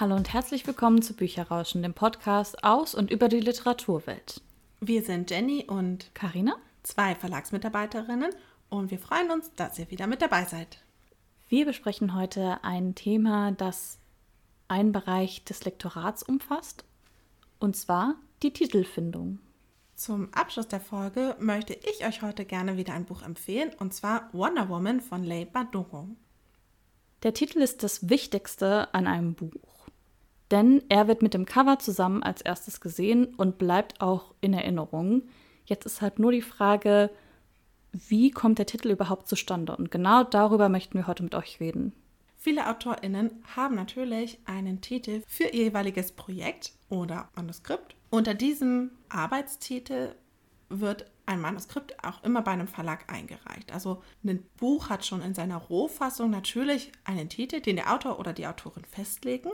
Hallo und herzlich willkommen zu Bücherrauschen, dem Podcast aus und über die Literaturwelt. Wir sind Jenny und Karina, zwei Verlagsmitarbeiterinnen und wir freuen uns, dass ihr wieder mit dabei seid. Wir besprechen heute ein Thema, das einen Bereich des Lektorats umfasst, und zwar die Titelfindung. Zum Abschluss der Folge möchte ich euch heute gerne wieder ein Buch empfehlen, und zwar Wonder Woman von Leigh Bardugo. Der Titel ist das Wichtigste an einem Buch. Denn er wird mit dem Cover zusammen als erstes gesehen und bleibt auch in Erinnerung. Jetzt ist halt nur die Frage, wie kommt der Titel überhaupt zustande? Und genau darüber möchten wir heute mit euch reden. Viele AutorInnen haben natürlich einen Titel für ihr jeweiliges Projekt oder Manuskript. Unter diesem Arbeitstitel wird ein Manuskript auch immer bei einem Verlag eingereicht. Also ein Buch hat schon in seiner Rohfassung natürlich einen Titel, den der Autor oder die Autorin festlegen.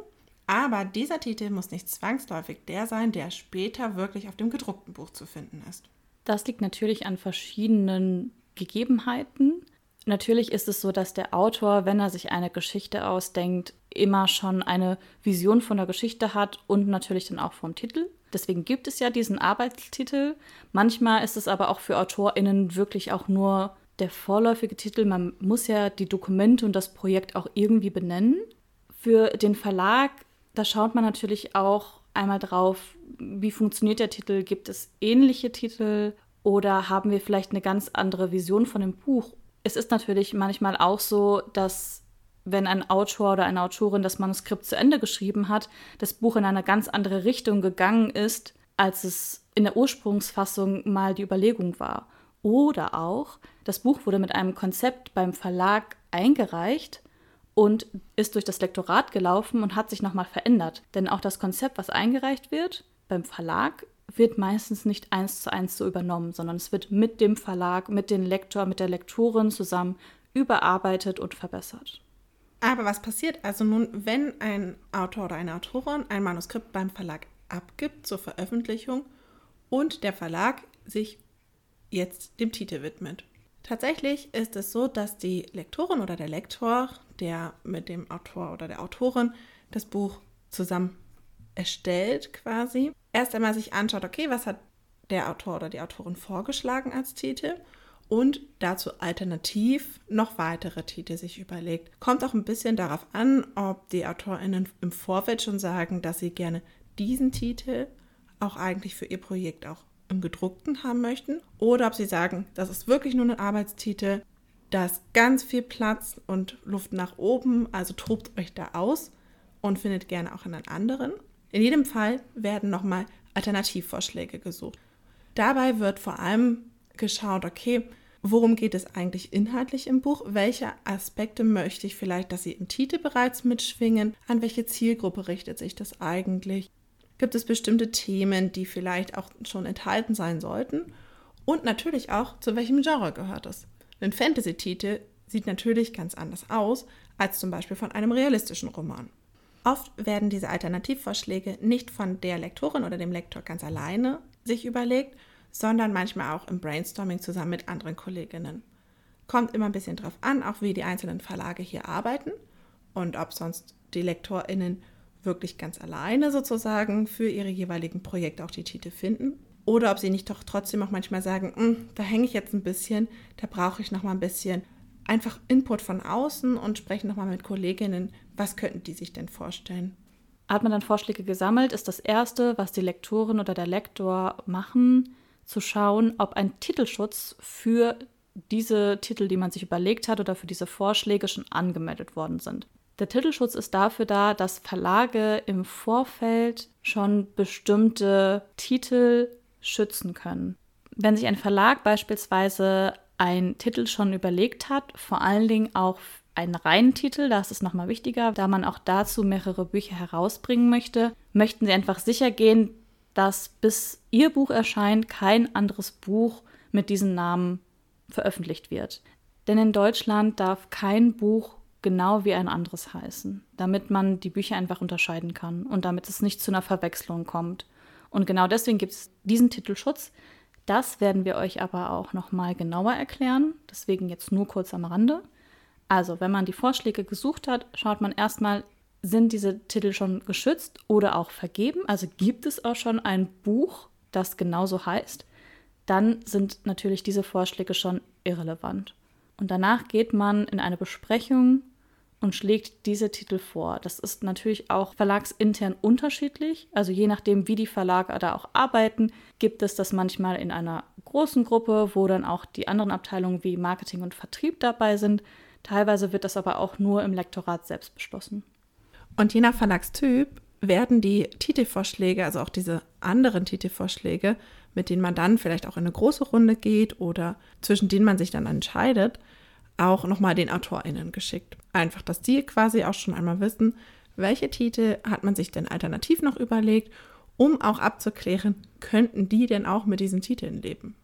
Aber dieser Titel muss nicht zwangsläufig der sein, der später wirklich auf dem gedruckten Buch zu finden ist. Das liegt natürlich an verschiedenen Gegebenheiten. Natürlich ist es so, dass der Autor, wenn er sich eine Geschichte ausdenkt, immer schon eine Vision von der Geschichte hat und natürlich dann auch vom Titel. Deswegen gibt es ja diesen Arbeitstitel. Manchmal ist es aber auch für AutorInnen wirklich auch nur der vorläufige Titel. Man muss ja die Dokumente und das Projekt auch irgendwie benennen. Für den Verlag da schaut man natürlich auch einmal drauf, wie funktioniert der Titel, gibt es ähnliche Titel oder haben wir vielleicht eine ganz andere Vision von dem Buch. Es ist natürlich manchmal auch so, dass wenn ein Autor oder eine Autorin das Manuskript zu Ende geschrieben hat, das Buch in eine ganz andere Richtung gegangen ist, als es in der Ursprungsfassung mal die Überlegung war. Oder auch, das Buch wurde mit einem Konzept beim Verlag eingereicht und ist durch das Lektorat gelaufen und hat sich nochmal verändert. Denn auch das Konzept, was eingereicht wird beim Verlag, wird meistens nicht eins zu eins so übernommen, sondern es wird mit dem Verlag, mit dem Lektor, mit der Lektorin zusammen überarbeitet und verbessert. Aber was passiert also nun, wenn ein Autor oder eine Autorin ein Manuskript beim Verlag abgibt zur Veröffentlichung und der Verlag sich jetzt dem Titel widmet? Tatsächlich ist es so, dass die Lektorin oder der Lektor, der mit dem Autor oder der Autorin das Buch zusammen erstellt, quasi, erst einmal sich anschaut, okay, was hat der Autor oder die Autorin vorgeschlagen als Titel und dazu alternativ noch weitere Titel sich überlegt. Kommt auch ein bisschen darauf an, ob die AutorInnen im Vorfeld schon sagen, dass sie gerne diesen Titel auch eigentlich für ihr Projekt auch im gedruckten haben möchten oder ob sie sagen, das ist wirklich nur ein Arbeitstitel, da ist ganz viel Platz und Luft nach oben, also tobt euch da aus und findet gerne auch einen anderen. In jedem Fall werden nochmal Alternativvorschläge gesucht. Dabei wird vor allem geschaut, okay, worum geht es eigentlich inhaltlich im Buch? Welche Aspekte möchte ich vielleicht, dass sie im Titel bereits mitschwingen? An welche Zielgruppe richtet sich das eigentlich? Gibt es bestimmte Themen, die vielleicht auch schon enthalten sein sollten? Und natürlich auch, zu welchem Genre gehört es? Ein Fantasy-Titel sieht natürlich ganz anders aus als zum Beispiel von einem realistischen Roman. Oft werden diese Alternativvorschläge nicht von der Lektorin oder dem Lektor ganz alleine sich überlegt, sondern manchmal auch im Brainstorming zusammen mit anderen Kolleginnen. Kommt immer ein bisschen drauf an, auch wie die einzelnen Verlage hier arbeiten und ob sonst die LektorInnen wirklich ganz alleine sozusagen für ihre jeweiligen Projekte auch die Titel finden. Oder ob sie nicht doch trotzdem auch manchmal sagen, hm, da hänge ich jetzt ein bisschen, da brauche ich noch mal ein bisschen einfach Input von außen und sprechen noch mal mit Kolleginnen, was könnten die sich denn vorstellen. Hat man dann Vorschläge gesammelt, ist das Erste, was die Lektorin oder der Lektor machen, zu schauen, ob ein Titelschutz für diese Titel, die man sich überlegt hat oder für diese Vorschläge schon angemeldet worden sind. Der Titelschutz ist dafür da, dass Verlage im Vorfeld schon bestimmte Titel schützen können. Wenn sich ein Verlag beispielsweise einen Titel schon überlegt hat, vor allen Dingen auch einen reinen Titel, das ist nochmal wichtiger, da man auch dazu mehrere Bücher herausbringen möchte, möchten sie einfach sicher gehen, dass bis ihr Buch erscheint, kein anderes Buch mit diesem Namen veröffentlicht wird. Denn in Deutschland darf kein Buch genau wie ein anderes heißen, damit man die Bücher einfach unterscheiden kann und damit es nicht zu einer Verwechslung kommt. Und genau deswegen gibt es diesen Titelschutz. Das werden wir euch aber auch nochmal genauer erklären, deswegen jetzt nur kurz am Rande. Also, wenn man die Vorschläge gesucht hat, schaut man erstmal, sind diese Titel schon geschützt oder auch vergeben, also gibt es auch schon ein Buch, das genauso heißt, dann sind natürlich diese Vorschläge schon irrelevant. Und danach geht man in eine Besprechung und schlägt diese Titel vor. Das ist natürlich auch verlagsintern unterschiedlich. Also je nachdem, wie die Verlage da auch arbeiten, gibt es das manchmal in einer großen Gruppe, wo dann auch die anderen Abteilungen wie Marketing und Vertrieb dabei sind. Teilweise wird das aber auch nur im Lektorat selbst beschlossen. Und je nach Verlagstyp werden die Titelvorschläge, also auch diese anderen Titelvorschläge, mit denen man dann vielleicht auch in eine große Runde geht oder zwischen denen man sich dann entscheidet, auch nochmal den AutorInnen geschickt. Einfach, dass die quasi auch schon einmal wissen, welche Titel hat man sich denn alternativ noch überlegt, um auch abzuklären, könnten die denn auch mit diesen Titeln leben.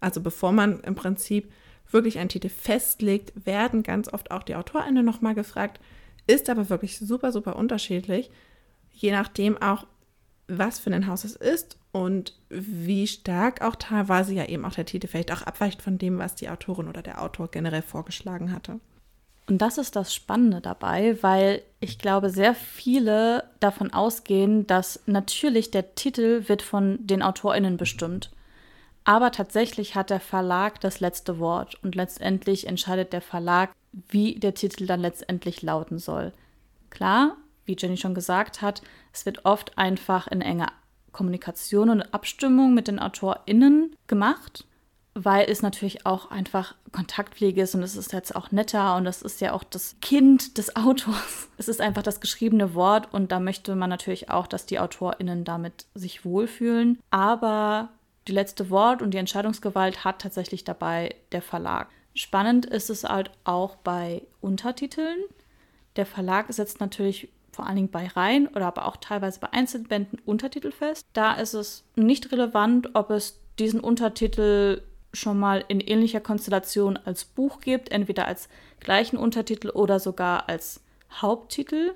Also bevor man im Prinzip wirklich einen Titel festlegt, werden ganz oft auch die AutorInnen nochmal gefragt, ist aber wirklich super, super unterschiedlich, je nachdem auch, was für ein Haus es ist und wie stark auch teilweise ja eben auch der Titel vielleicht auch abweicht von dem, was die Autorin oder der Autor generell vorgeschlagen hatte. Und das ist das Spannende dabei, weil ich glaube, sehr viele davon ausgehen, dass natürlich der Titel wird von den AutorInnen bestimmt. Aber tatsächlich hat der Verlag das letzte Wort und letztendlich entscheidet der Verlag, wie der Titel dann letztendlich lauten soll. Klar, wie Jenny schon gesagt hat, es wird oft einfach in enger Kommunikation und Abstimmung mit den AutorInnen gemacht, weil es natürlich auch einfach Kontaktpflege ist und es ist jetzt auch netter und es ist ja auch das Kind des Autors. Es ist einfach das geschriebene Wort und da möchte man natürlich auch, dass die AutorInnen damit sich wohlfühlen. Aber die letzte Wort und die Entscheidungsgewalt hat tatsächlich dabei der Verlag. Spannend ist es halt auch bei Untertiteln. Der Verlag setzt natürlich vor allen Dingen bei Reihen oder aber auch teilweise bei Einzelbänden Untertitel fest. Da ist es nicht relevant, ob es diesen Untertitel schon mal in ähnlicher Konstellation als Buch gibt, entweder als gleichen Untertitel oder sogar als Haupttitel.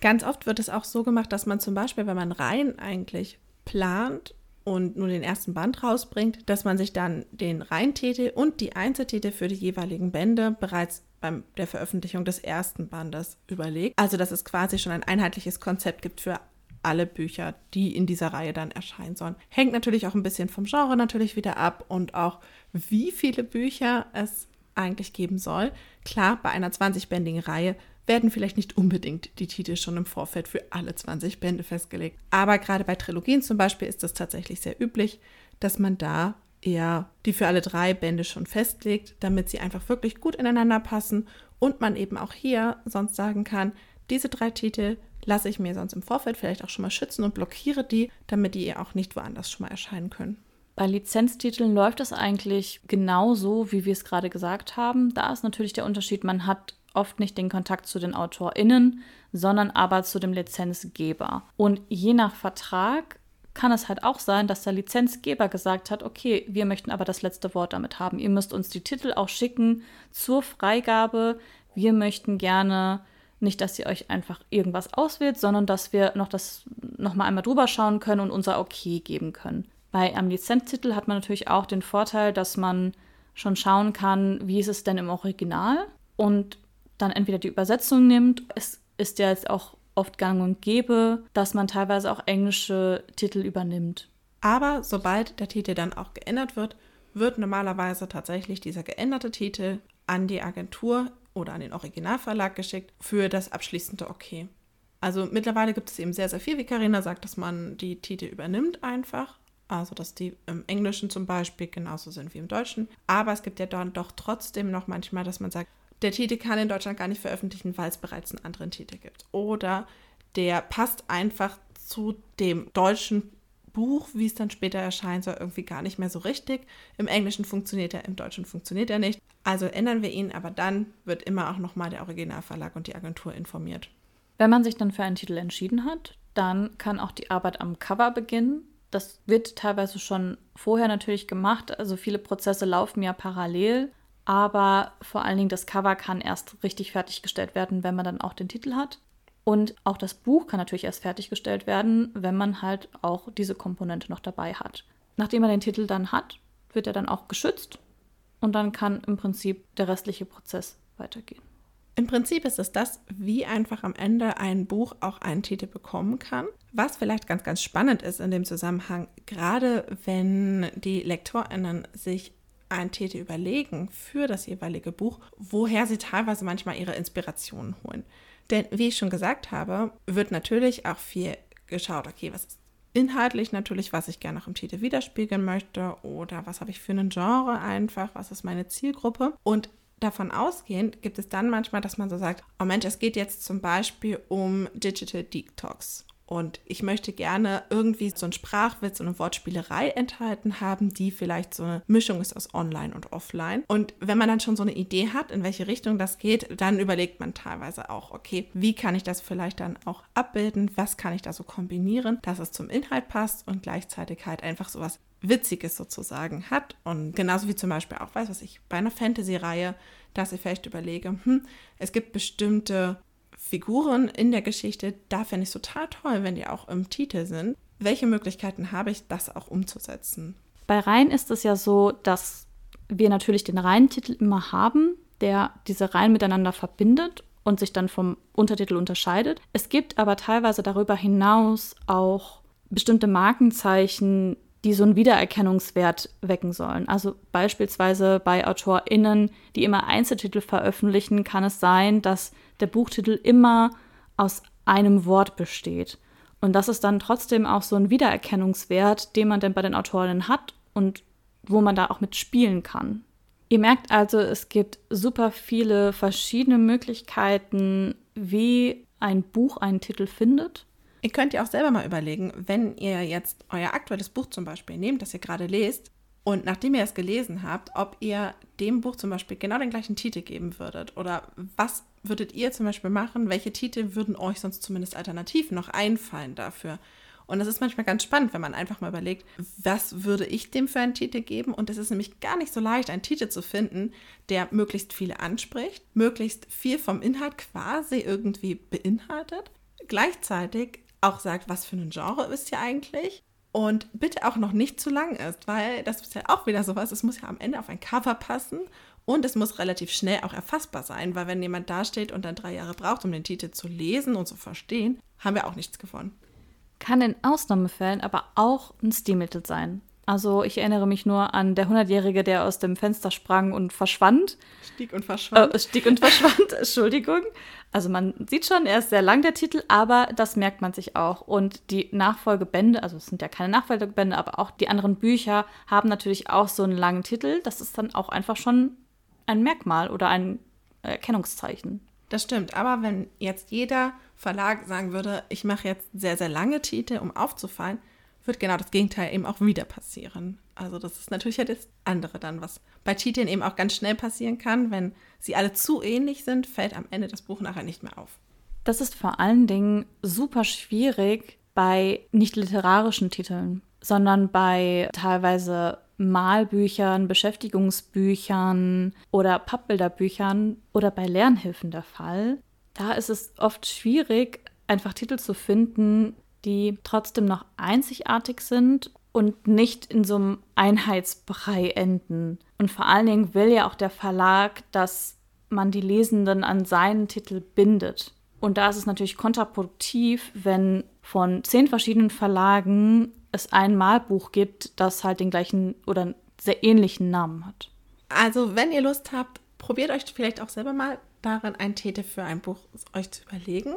Ganz oft wird es auch so gemacht, dass man zum Beispiel, wenn man Reihen eigentlich plant und nur den ersten Band rausbringt, dass man sich dann den Reihentitel und die Einzeltitel für die jeweiligen Bände bereits bei der Veröffentlichung des ersten Bandes überlegt. Also, dass es quasi schon ein einheitliches Konzept gibt für alle Bücher, die in dieser Reihe dann erscheinen sollen. Hängt natürlich auch ein bisschen vom Genre natürlich wieder ab und auch wie viele Bücher es eigentlich geben soll. Klar, bei einer 20-bändigen Reihe werden vielleicht nicht unbedingt die Titel schon im Vorfeld für alle 20 Bände festgelegt. Aber gerade bei Trilogien zum Beispiel ist es tatsächlich sehr üblich, dass man da eher die für alle drei Bände schon festlegt, damit sie einfach wirklich gut ineinander passen und man eben auch hier sonst sagen kann, diese drei Titel lasse ich mir sonst im Vorfeld vielleicht auch schon mal schützen und blockiere die, damit die auch nicht woanders schon mal erscheinen können. Bei Lizenztiteln läuft es eigentlich genauso, wie wir es gerade gesagt haben. Da ist natürlich der Unterschied, man hat oft nicht den Kontakt zu den AutorInnen, sondern aber zu dem Lizenzgeber. Und je nach Vertrag kann es halt auch sein, dass der Lizenzgeber gesagt hat, okay, wir möchten aber das letzte Wort damit haben. Ihr müsst uns die Titel auch schicken zur Freigabe. Wir möchten gerne nicht, dass ihr euch einfach irgendwas auswählt, sondern dass wir noch das noch mal einmal drüber schauen können und unser Okay geben können. Bei einem Lizenztitel hat man natürlich auch den Vorteil, dass man schon schauen kann, wie ist es denn im Original und dann entweder die Übersetzung nimmt. Es ist ja jetzt auch oft gang und gäbe, dass man teilweise auch englische Titel übernimmt. Aber sobald der Titel dann auch geändert wird, wird normalerweise tatsächlich dieser geänderte Titel an die Agentur oder an den Originalverlag geschickt für das abschließende Okay. Also mittlerweile gibt es eben sehr, sehr viel, wie Karina sagt, dass man die Titel übernimmt einfach. Also dass die im Englischen zum Beispiel genauso sind wie im Deutschen. Aber es gibt ja dann doch trotzdem noch manchmal, dass man sagt, der Titel kann in Deutschland gar nicht veröffentlichen, weil es bereits einen anderen Titel gibt. Oder der passt einfach zu dem deutschen Buch, wie es dann später erscheint, soll irgendwie gar nicht mehr so richtig. Im Englischen funktioniert er, im Deutschen funktioniert er nicht. Also ändern wir ihn, aber dann wird immer auch nochmal der Originalverlag und die Agentur informiert. Wenn man sich dann für einen Titel entschieden hat, dann kann auch die Arbeit am Cover beginnen. Das wird teilweise schon vorher natürlich gemacht. Also viele Prozesse laufen ja parallel aber vor allen Dingen das Cover kann erst richtig fertiggestellt werden, wenn man dann auch den Titel hat. Und auch das Buch kann natürlich erst fertiggestellt werden, wenn man halt auch diese Komponente noch dabei hat. Nachdem man den Titel dann hat, wird er dann auch geschützt und dann kann im Prinzip der restliche Prozess weitergehen. Im Prinzip ist es das, wie einfach am Ende ein Buch auch einen Titel bekommen kann. Was vielleicht ganz, ganz spannend ist in dem Zusammenhang, gerade wenn die LektorInnen sich einen Titel überlegen für das jeweilige Buch, woher sie teilweise manchmal ihre Inspirationen holen. Denn wie ich schon gesagt habe, wird natürlich auch viel geschaut, okay, was ist inhaltlich natürlich, was ich gerne auch im Titel widerspiegeln möchte oder was habe ich für einen Genre einfach, was ist meine Zielgruppe. Und davon ausgehend gibt es dann manchmal, dass man so sagt, oh Mensch, es geht jetzt zum Beispiel um Digital Detox. Und ich möchte gerne irgendwie so einen Sprachwitz und eine Wortspielerei enthalten haben, die vielleicht so eine Mischung ist aus Online und Offline. Und wenn man dann schon so eine Idee hat, in welche Richtung das geht, dann überlegt man teilweise auch, okay, wie kann ich das vielleicht dann auch abbilden? Was kann ich da so kombinieren, dass es zum Inhalt passt und gleichzeitig halt einfach so was Witziges sozusagen hat. Und genauso wie zum Beispiel auch, weiß was ich, bei einer Fantasy-Reihe, dass ich vielleicht überlege, hm, es gibt bestimmte Figuren in der Geschichte, da fände ich es total toll, wenn die auch im Titel sind. Welche Möglichkeiten habe ich, das auch umzusetzen? Bei Reihen ist es ja so, dass wir natürlich den Reihentitel immer haben, der diese Reihen miteinander verbindet und sich dann vom Untertitel unterscheidet. Es gibt aber teilweise darüber hinaus auch bestimmte Markenzeichen, die so einen Wiedererkennungswert wecken sollen. Also beispielsweise bei AutorInnen, die immer Einzeltitel veröffentlichen, kann es sein, dass der Buchtitel immer aus einem Wort besteht. Und das ist dann trotzdem auch so ein Wiedererkennungswert, den man dann bei den Autorinnen hat und wo man da auch mit spielen kann. Ihr merkt also, es gibt super viele verschiedene Möglichkeiten, wie ein Buch einen Titel findet. Ihr könnt ja auch selber mal überlegen, wenn ihr jetzt euer aktuelles Buch zum Beispiel nehmt, das ihr gerade lest, und nachdem ihr es gelesen habt, ob ihr dem Buch zum Beispiel genau den gleichen Titel geben würdet oder was würdet ihr zum Beispiel machen, welche Titel würden euch sonst zumindest alternativ noch einfallen dafür? Und das ist manchmal ganz spannend, wenn man einfach mal überlegt, was würde ich dem für einen Titel geben? Und es ist nämlich gar nicht so leicht, einen Titel zu finden, der möglichst viele anspricht, möglichst viel vom Inhalt quasi irgendwie beinhaltet, gleichzeitig auch sagt, was für ein Genre ist hier eigentlich und bitte auch noch nicht zu lang ist, weil das ist ja auch wieder sowas, es muss ja am Ende auf ein Cover passen und es muss relativ schnell auch erfassbar sein, weil wenn jemand dasteht und dann drei Jahre braucht, um den Titel zu lesen und zu verstehen, haben wir auch nichts gewonnen. Kann in Ausnahmefällen aber auch ein Stilmittel sein. Also ich erinnere mich nur an der 100-Jährige, der aus dem Fenster sprang und verschwand. Stieg und verschwand. Äh, stieg und verschwand, Entschuldigung. Also man sieht schon, er ist sehr lang, der Titel, aber das merkt man sich auch. Und die Nachfolgebände, also es sind ja keine Nachfolgebände, aber auch die anderen Bücher haben natürlich auch so einen langen Titel. Das ist dann auch einfach schon ein Merkmal oder ein Erkennungszeichen. Das stimmt, aber wenn jetzt jeder Verlag sagen würde, ich mache jetzt sehr, sehr lange Titel, um aufzufallen, wird genau das Gegenteil eben auch wieder passieren. Also das ist natürlich ja das andere dann, was bei Titeln eben auch ganz schnell passieren kann. Wenn sie alle zu ähnlich sind, fällt am Ende das Buch nachher nicht mehr auf. Das ist vor allen Dingen super schwierig bei nicht literarischen Titeln, sondern bei teilweise Malbüchern, Beschäftigungsbüchern oder Pappbilderbüchern oder bei Lernhilfen der Fall. Da ist es oft schwierig, einfach Titel zu finden, die trotzdem noch einzigartig sind und nicht in so einem Einheitsbrei enden. Und vor allen Dingen will ja auch der Verlag, dass man die Lesenden an seinen Titel bindet. Und da ist es natürlich kontraproduktiv, wenn von zehn verschiedenen Verlagen es ein Malbuch gibt, das halt den gleichen oder einen sehr ähnlichen Namen hat. Also, wenn ihr Lust habt, probiert euch vielleicht auch selber mal darin, einen Titel für ein Buch euch zu überlegen.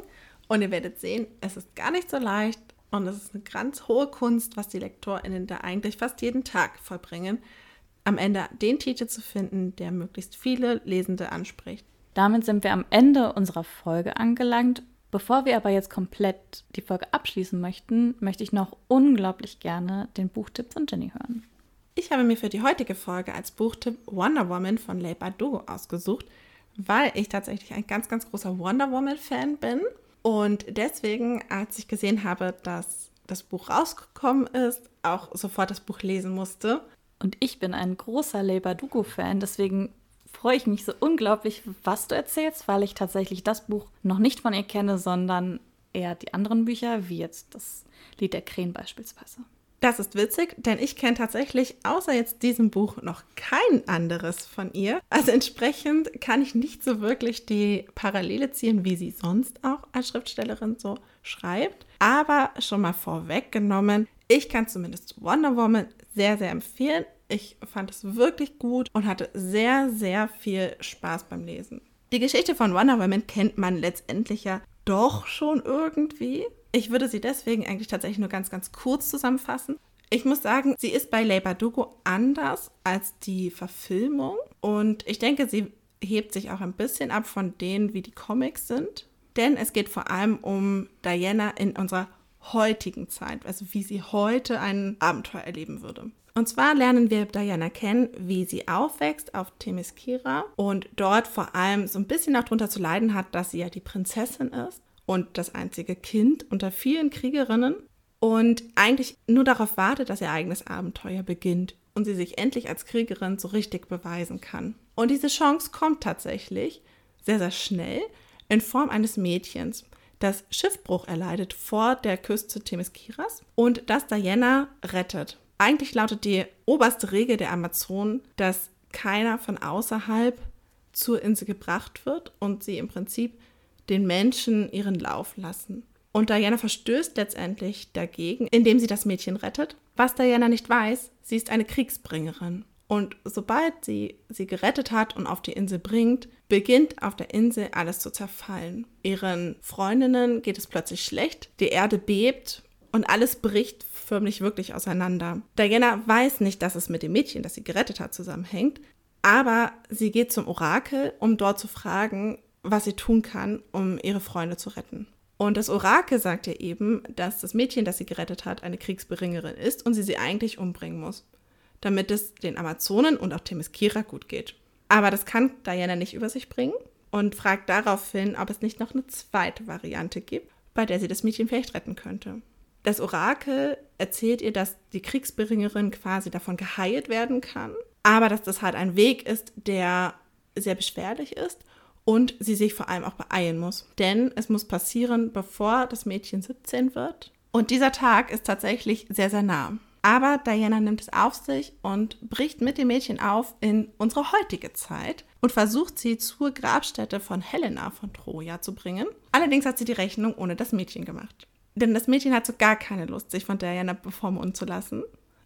Und ihr werdet sehen, es ist gar nicht so leicht und es ist eine ganz hohe Kunst, was die LektorInnen da eigentlich fast jeden Tag vollbringen, am Ende den Titel zu finden, der möglichst viele Lesende anspricht. Damit sind wir am Ende unserer Folge angelangt. Bevor wir aber jetzt komplett die Folge abschließen möchten, möchte ich noch unglaublich gerne den Buchtipp von Jenny hören. Ich habe mir für die heutige Folge als Buchtipp Wonder Woman von Leigh Bardugo ausgesucht, weil ich tatsächlich ein ganz, ganz großer Wonder Woman-Fan bin und deswegen, als ich gesehen habe, dass das Buch rausgekommen ist, auch sofort das Buch lesen musste. Und ich bin ein großer Leber Dugo-Fan, deswegen freue ich mich so unglaublich, was du erzählst, weil ich tatsächlich das Buch noch nicht von ihr kenne, sondern eher die anderen Bücher, wie jetzt das Lied der Krähen beispielsweise. Das ist witzig, denn ich kenne tatsächlich außer jetzt diesem Buch noch kein anderes von ihr. Also entsprechend kann ich nicht so wirklich die Parallele ziehen, wie sie sonst auch als Schriftstellerin so schreibt. Aber schon mal vorweggenommen, ich kann zumindest Wonder Woman sehr, sehr empfehlen. Ich fand es wirklich gut und hatte sehr, sehr viel Spaß beim Lesen. Die Geschichte von Wonder Woman kennt man letztendlich ja doch schon irgendwie. Ich würde sie deswegen eigentlich tatsächlich nur ganz, ganz kurz zusammenfassen. Ich muss sagen, sie ist bei Ley Bardugo anders als die Verfilmung und ich denke, sie hebt sich auch ein bisschen ab von denen, wie die Comics sind. Denn es geht vor allem um Diana in unserer heutigen Zeit, also wie sie heute ein Abenteuer erleben würde. Und zwar lernen wir Diana kennen, wie sie aufwächst auf Themyscira und dort vor allem so ein bisschen auch darunter zu leiden hat, dass sie ja die Prinzessin ist und das einzige Kind unter vielen Kriegerinnen und eigentlich nur darauf wartet, dass ihr eigenes Abenteuer beginnt und sie sich endlich als Kriegerin so richtig beweisen kann. Und diese Chance kommt tatsächlich sehr, sehr schnell in Form eines Mädchens, das Schiffbruch erleidet vor der Küste Themysciras und das Diana rettet. Eigentlich lautet die oberste Regel der Amazonen, dass keiner von außerhalb zur Insel gebracht wird und sie im Prinzip den Menschen ihren Lauf lassen. Und Diana verstößt letztendlich dagegen, indem sie das Mädchen rettet. Was Diana nicht weiß, sie ist eine Kriegsbringerin. Und sobald sie sie gerettet hat und auf die Insel bringt, beginnt auf der Insel alles zu zerfallen. Ihren Freundinnen geht es plötzlich schlecht, die Erde bebt und alles bricht förmlich wirklich auseinander. Diana weiß nicht, dass es mit dem Mädchen, das sie gerettet hat, zusammenhängt, aber sie geht zum Orakel, um dort zu fragen, was sie tun kann, um ihre Freunde zu retten. Und das Orakel sagt ihr eben, dass das Mädchen, das sie gerettet hat, eine Kriegsberingerin ist und sie sie eigentlich umbringen muss, damit es den Amazonen und auch Themyscira gut geht. Aber das kann Diana nicht über sich bringen und fragt daraufhin, ob es nicht noch eine zweite Variante gibt, bei der sie das Mädchen vielleicht retten könnte. Das Orakel erzählt ihr, dass die Kriegsberingerin quasi davon geheilt werden kann, aber dass das halt ein Weg ist, der sehr beschwerlich ist und sie sich vor allem auch beeilen muss. Denn es muss passieren, bevor das Mädchen 17 wird. Und dieser Tag ist tatsächlich sehr, sehr nah. Aber Diana nimmt es auf sich und bricht mit dem Mädchen auf in unsere heutige Zeit und versucht sie zur Grabstätte von Helena von Troja zu bringen. Allerdings hat sie die Rechnung ohne das Mädchen gemacht. Denn das Mädchen hat so gar keine Lust, sich von Diana bevormunden zu lassen.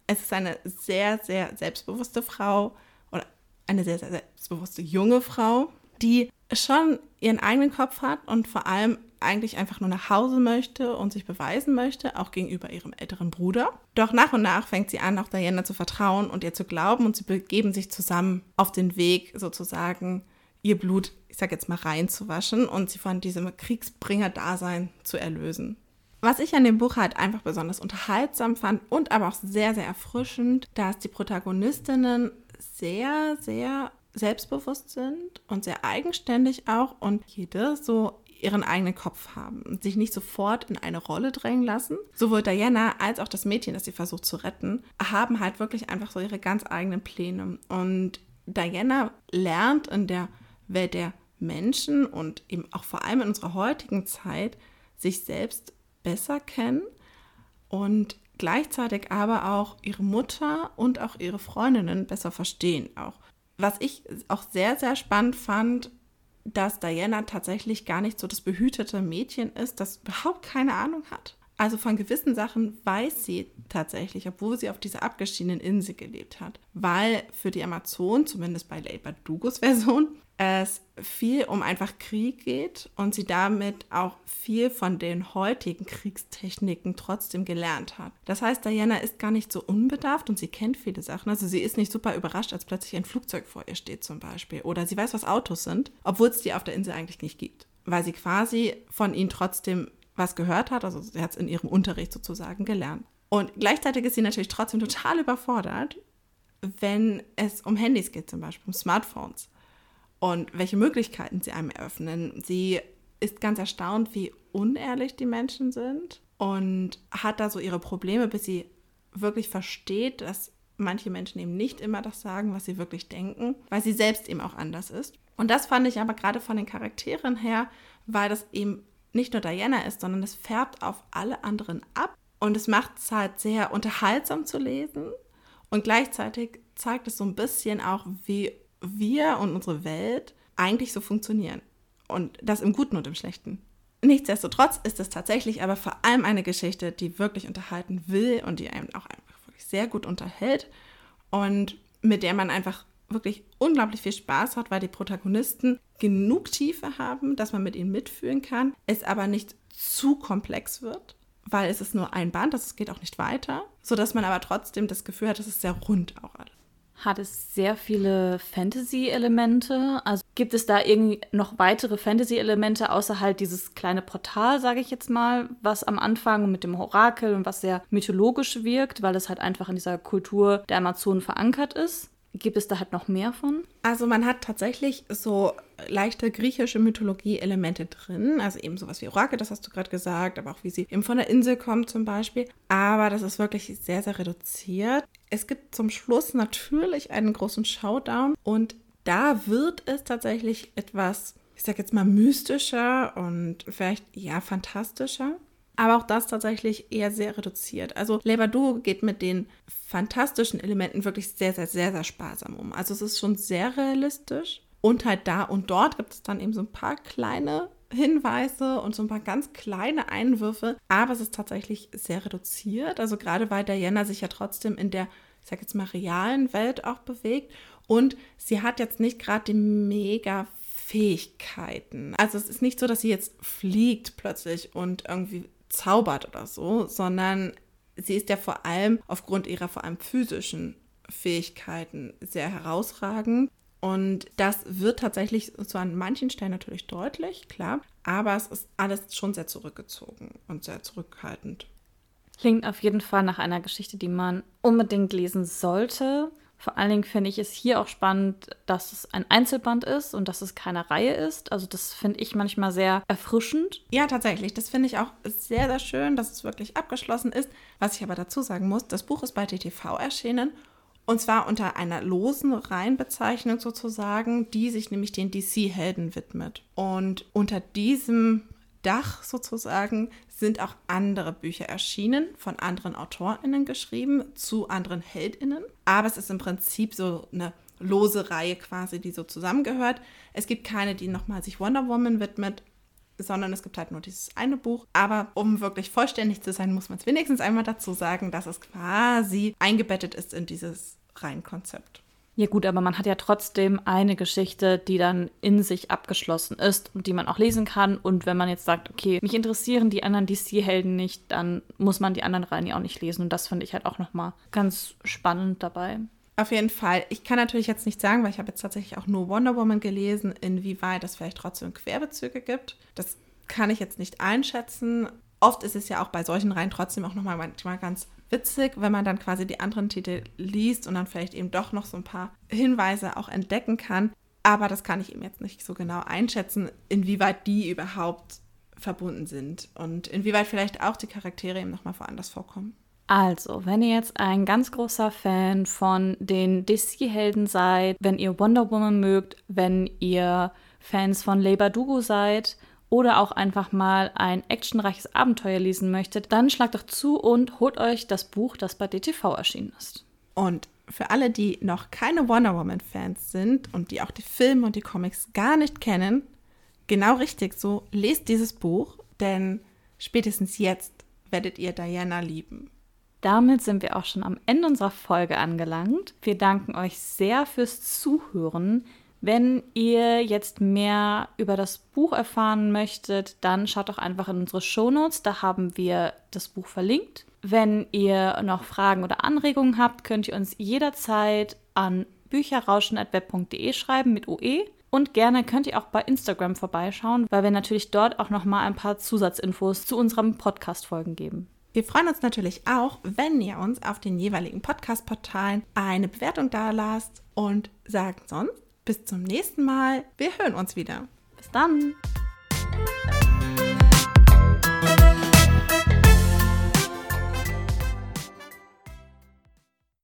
Es ist eine sehr, sehr selbstbewusste Frau oder eine sehr, sehr selbstbewusste junge Frau, die schon ihren eigenen Kopf hat und vor allem eigentlich einfach nur nach Hause möchte und sich beweisen möchte, auch gegenüber ihrem älteren Bruder. Doch nach und nach fängt sie an, auch Diana zu vertrauen und ihr zu glauben und sie begeben sich zusammen auf den Weg, sozusagen ihr Blut, ich sag jetzt mal, reinzuwaschen und sie von diesem Kriegsbringer-Dasein zu erlösen. Was ich an dem Buch halt einfach besonders unterhaltsam fand und aber auch sehr, sehr erfrischend, dass die Protagonistinnen sehr, sehr selbstbewusst sind und sehr eigenständig auch und jede so ihren eigenen Kopf haben und sich nicht sofort in eine Rolle drängen lassen. Sowohl Diana als auch das Mädchen, das sie versucht zu retten, haben halt wirklich einfach so ihre ganz eigenen Pläne. Und Diana lernt in der Welt der Menschen und eben auch vor allem in unserer heutigen Zeit sich selbst besser kennen und gleichzeitig aber auch ihre Mutter und auch ihre Freundinnen besser verstehen auch was ich auch sehr, sehr spannend fand, dass Diana tatsächlich gar nicht so das behütete Mädchen ist, das überhaupt keine Ahnung hat. Also von gewissen Sachen weiß sie tatsächlich, obwohl sie auf dieser abgeschiedenen Insel gelebt hat. Weil für die Amazon, zumindest bei Late Bardugos Version, es viel um einfach Krieg geht und sie damit auch viel von den heutigen Kriegstechniken trotzdem gelernt hat. Das heißt, Diana ist gar nicht so unbedarft und sie kennt viele Sachen. Also sie ist nicht super überrascht, als plötzlich ein Flugzeug vor ihr steht zum Beispiel. Oder sie weiß, was Autos sind, obwohl es die auf der Insel eigentlich nicht gibt. Weil sie quasi von ihnen trotzdem was gehört hat, also sie hat es in ihrem Unterricht sozusagen gelernt. Und gleichzeitig ist sie natürlich trotzdem total überfordert, wenn es um Handys geht, zum Beispiel um Smartphones und welche Möglichkeiten sie einem eröffnen. Sie ist ganz erstaunt, wie unehrlich die Menschen sind und hat da so ihre Probleme, bis sie wirklich versteht, dass manche Menschen eben nicht immer das sagen, was sie wirklich denken, weil sie selbst eben auch anders ist. Und das fand ich aber gerade von den Charakteren her, weil das eben nicht nur Diana ist, sondern es färbt auf alle anderen ab. Und es macht es halt sehr unterhaltsam zu lesen. Und gleichzeitig zeigt es so ein bisschen auch, wie wir und unsere Welt eigentlich so funktionieren. Und das im Guten und im Schlechten. Nichtsdestotrotz ist es tatsächlich aber vor allem eine Geschichte, die wirklich unterhalten will und die einem auch einfach wirklich sehr gut unterhält und mit der man einfach wirklich unglaublich viel Spaß hat, weil die Protagonisten genug Tiefe haben, dass man mit ihnen mitfühlen kann, es aber nicht zu komplex wird, weil es ist nur ein Band, das geht auch nicht weiter, sodass man aber trotzdem das Gefühl hat, es ist sehr rund auch alles hat es sehr viele Fantasy-Elemente. Also gibt es da irgendwie noch weitere Fantasy-Elemente außer halt dieses kleine Portal, sage ich jetzt mal, was am Anfang mit dem Orakel und was sehr mythologisch wirkt, weil es halt einfach in dieser Kultur der Amazonen verankert ist. Gibt es da halt noch mehr von? Also man hat tatsächlich so leichte griechische Mythologie-Elemente drin. Also eben sowas wie Orakel, das hast du gerade gesagt, aber auch wie sie eben von der Insel kommt zum Beispiel. Aber das ist wirklich sehr, sehr reduziert. Es gibt zum Schluss natürlich einen großen Showdown und da wird es tatsächlich etwas, ich sag jetzt mal, mystischer und vielleicht ja fantastischer. Aber auch das tatsächlich eher sehr reduziert. Also Leverdugo geht mit den fantastischen Elementen wirklich sehr, sehr, sehr, sehr sparsam um. Also es ist schon sehr realistisch. Und halt da und dort gibt es dann eben so ein paar kleine Hinweise und so ein paar ganz kleine Einwürfe, aber es ist tatsächlich sehr reduziert. Also gerade weil Diana sich ja trotzdem in der, ich sag jetzt mal, realen Welt auch bewegt und sie hat jetzt nicht gerade die mega Fähigkeiten. Also es ist nicht so, dass sie jetzt fliegt plötzlich und irgendwie zaubert oder so, sondern sie ist ja vor allem aufgrund ihrer vor allem physischen Fähigkeiten sehr herausragend. Und das wird tatsächlich so an manchen Stellen natürlich deutlich, klar, aber es ist alles schon sehr zurückgezogen und sehr zurückhaltend. Klingt auf jeden Fall nach einer Geschichte, die man unbedingt lesen sollte. Vor allen Dingen finde ich es hier auch spannend, dass es ein Einzelband ist und dass es keine Reihe ist. Also das finde ich manchmal sehr erfrischend. Ja, tatsächlich. Das finde ich auch sehr, sehr schön, dass es wirklich abgeschlossen ist. Was ich aber dazu sagen muss, das Buch ist bei DTV erschienen und zwar unter einer losen Reihenbezeichnung sozusagen, die sich nämlich den DC-Helden widmet. Und unter diesem Dach sozusagen sind auch andere Bücher erschienen, von anderen AutorInnen geschrieben, zu anderen HeldInnen. Aber es ist im Prinzip so eine lose Reihe quasi, die so zusammengehört. Es gibt keine, die nochmal sich Wonder Woman widmet, sondern es gibt halt nur dieses eine Buch. Aber um wirklich vollständig zu sein, muss man es wenigstens einmal dazu sagen, dass es quasi eingebettet ist in dieses Reihenkonzept. Ja gut, aber man hat ja trotzdem eine Geschichte, die dann in sich abgeschlossen ist und die man auch lesen kann. Und wenn man jetzt sagt, okay, mich interessieren die anderen DC-Helden nicht, dann muss man die anderen Reihen ja auch nicht lesen. Und das finde ich halt auch nochmal ganz spannend dabei. Auf jeden Fall. Ich kann natürlich jetzt nicht sagen, weil ich habe jetzt tatsächlich auch nur Wonder Woman gelesen, inwieweit es vielleicht trotzdem Querbezüge gibt. Das kann ich jetzt nicht einschätzen. Oft ist es ja auch bei solchen Reihen trotzdem auch nochmal manchmal ganz witzig, wenn man dann quasi die anderen Titel liest und dann vielleicht eben doch noch so ein paar Hinweise auch entdecken kann. Aber das kann ich eben jetzt nicht so genau einschätzen, inwieweit die überhaupt verbunden sind und inwieweit vielleicht auch die Charaktere eben nochmal woanders vorkommen. Also, wenn ihr jetzt ein ganz großer Fan von den DC-Helden seid, wenn ihr Wonder Woman mögt, wenn ihr Fans von Labor Dugo seid oder auch einfach mal ein actionreiches Abenteuer lesen möchtet, dann schlagt doch zu und holt euch das Buch, das bei DTV erschienen ist. Und für alle, die noch keine Wonder Woman-Fans sind und die auch die Filme und die Comics gar nicht kennen, genau richtig so, lest dieses Buch, denn spätestens jetzt werdet ihr Diana lieben. Damit sind wir auch schon am Ende unserer Folge angelangt. Wir danken euch sehr fürs Zuhören. Wenn ihr jetzt mehr über das Buch erfahren möchtet, dann schaut doch einfach in unsere Shownotes, da haben wir das Buch verlinkt. Wenn ihr noch Fragen oder Anregungen habt, könnt ihr uns jederzeit an bücherrauschen.web.de schreiben mit OE. Und gerne könnt ihr auch bei Instagram vorbeischauen, weil wir natürlich dort auch noch mal ein paar Zusatzinfos zu unserem Podcast-Folgen geben. Wir freuen uns natürlich auch, wenn ihr uns auf den jeweiligen Podcast-Portalen eine Bewertung da lasst und sagt sonst bis zum nächsten Mal. Wir hören uns wieder. Bis dann.